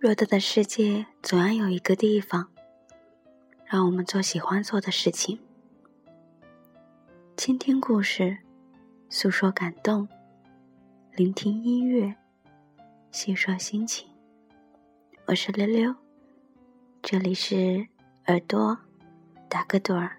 偌大的世界，总要有一个地方，让我们做喜欢做的事情。倾听故事，诉说感动，聆听音乐，细说心情。我是溜溜，这里是耳朵打个盹儿。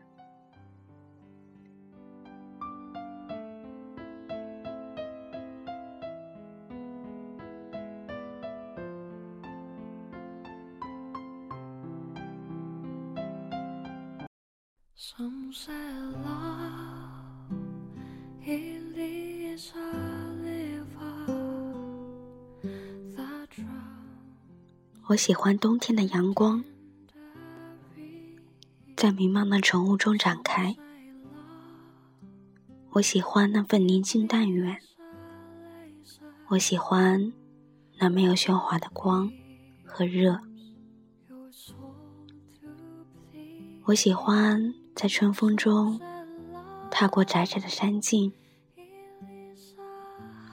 我喜欢冬天的阳光，在迷茫的晨雾中展开。我喜欢那份宁静淡远，我喜欢那没有喧哗的光和热。我喜欢在春风中踏过窄窄的山径，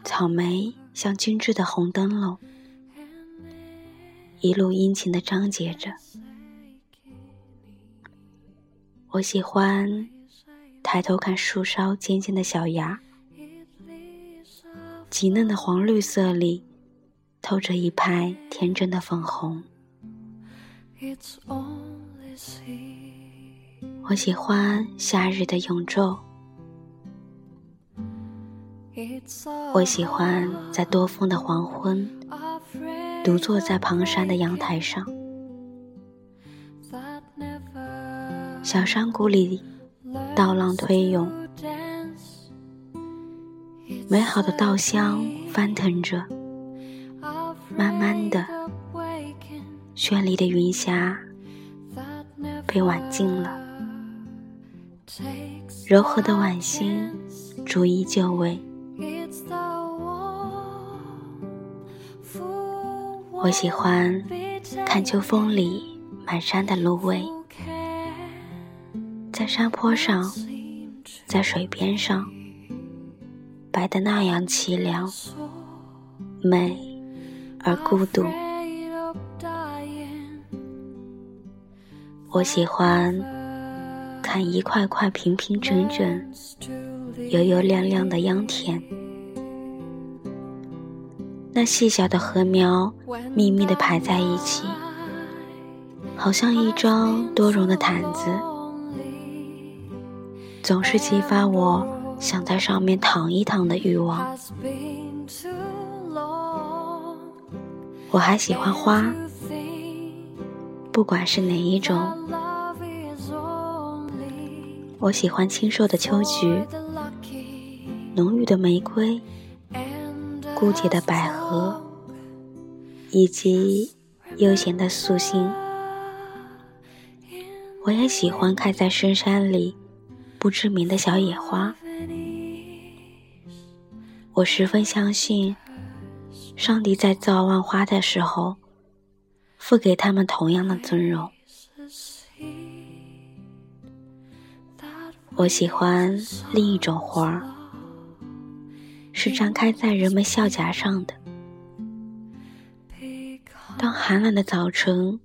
草莓像精致的红灯笼，一路殷勤的张结着。我喜欢抬头看树梢尖尖的小芽，极嫩的黄绿色里透着一派天真的粉红。我喜欢夏日的永昼，我喜欢在多风的黄昏，独坐在旁山的阳台上，小山谷里稻浪推涌，美好的稻香翻腾着，慢慢的，绚丽的云霞被挽尽了。柔和的晚星逐一就位。我喜欢看秋风里满山的芦苇，在山坡上，在水边上，白得那样凄凉、美而孤独。我喜欢。看一块块平平整整、油油亮亮的秧田，那细小的禾苗密密地排在一起，好像一张多绒的毯子，总是激发我想在上面躺一躺的欲望。我还喜欢花，不管是哪一种。我喜欢清瘦的秋菊，浓郁的玫瑰，孤寂的百合，以及悠闲的素心。我也喜欢开在深山里不知名的小野花。我十分相信，上帝在造万花的时候，赋给他们同样的尊荣。我喜欢另一种花儿，是张开在人们笑颊上的。当寒冷的早晨，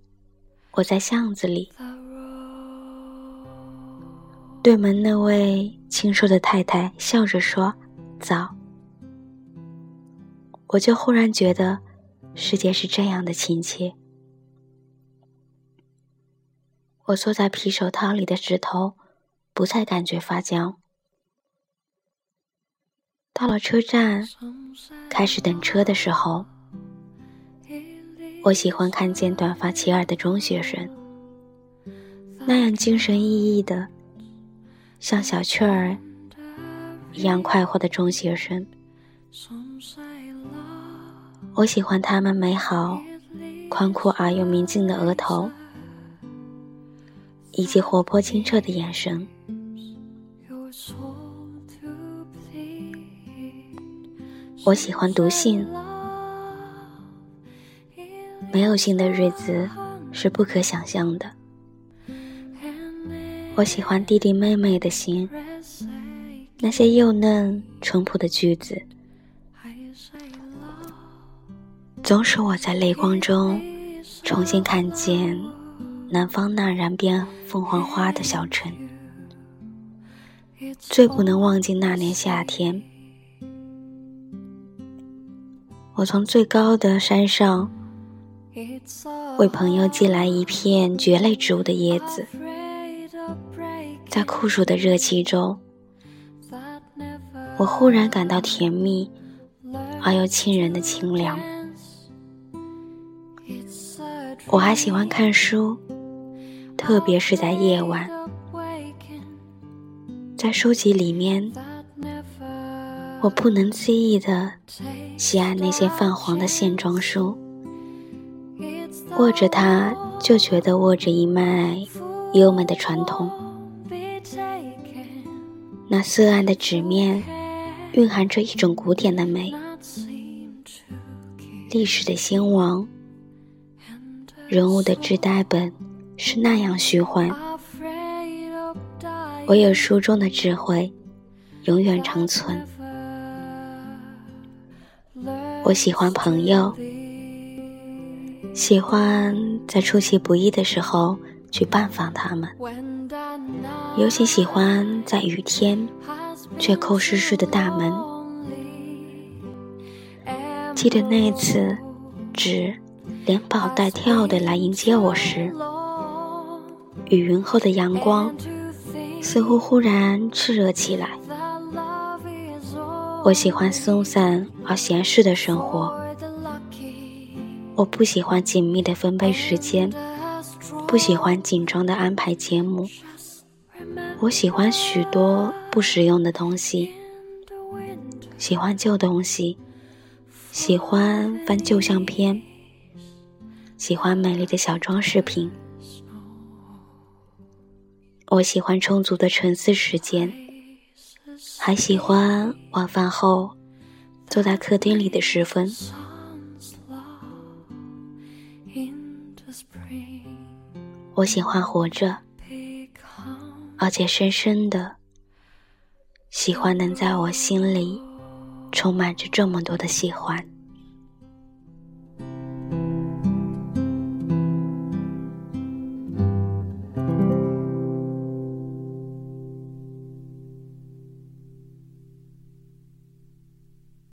我在巷子里，对门那位清瘦的太太笑着说：“早。”我就忽然觉得，世界是这样的亲切。我缩在皮手套里的指头。不再感觉发僵。到了车站，开始等车的时候，我喜欢看见短发齐耳的中学生，那样精神奕奕的，像小雀儿一样快活的中学生。我喜欢他们美好、宽阔而又明净的额头，以及活泼清澈的眼神。我喜欢读信，没有信的日子是不可想象的。我喜欢弟弟妹妹的信，那些幼嫩淳朴的句子，总使我在泪光中重新看见南方那燃遍凤凰花的小城，最不能忘记那年夏天，我从最高的山上为朋友寄来一片蕨类植物的叶子，在酷暑的热气中，我忽然感到甜蜜而又沁人的清凉。我还喜欢看书，特别是在夜晚，在书籍里面，我不能自抑的喜爱那些泛黄的线装书，握着它就觉得握着一脉优美的传统。那色暗的纸面，蕴含着一种古典的美，历史的兴亡。人物的纸呆本是那样虚幻，唯有书中的智慧永远长存。我喜欢朋友，喜欢在出其不意的时候去拜访他们，尤其喜欢在雨天却扣湿湿的大门。记得那次，纸。连跑带跳的来迎接我时，雨云后的阳光似乎忽然炽热起来。我喜欢松散而闲适的生活，我不喜欢紧密的分配时间，不喜欢紧张的安排节目。我喜欢许多不实用的东西，喜欢旧东西，喜欢翻旧相片。喜欢美丽的小装饰品，我喜欢充足的沉思时间，还喜欢晚饭后坐在客厅里的时分。我喜欢活着，而且深深的喜欢能在我心里充满着这么多的喜欢。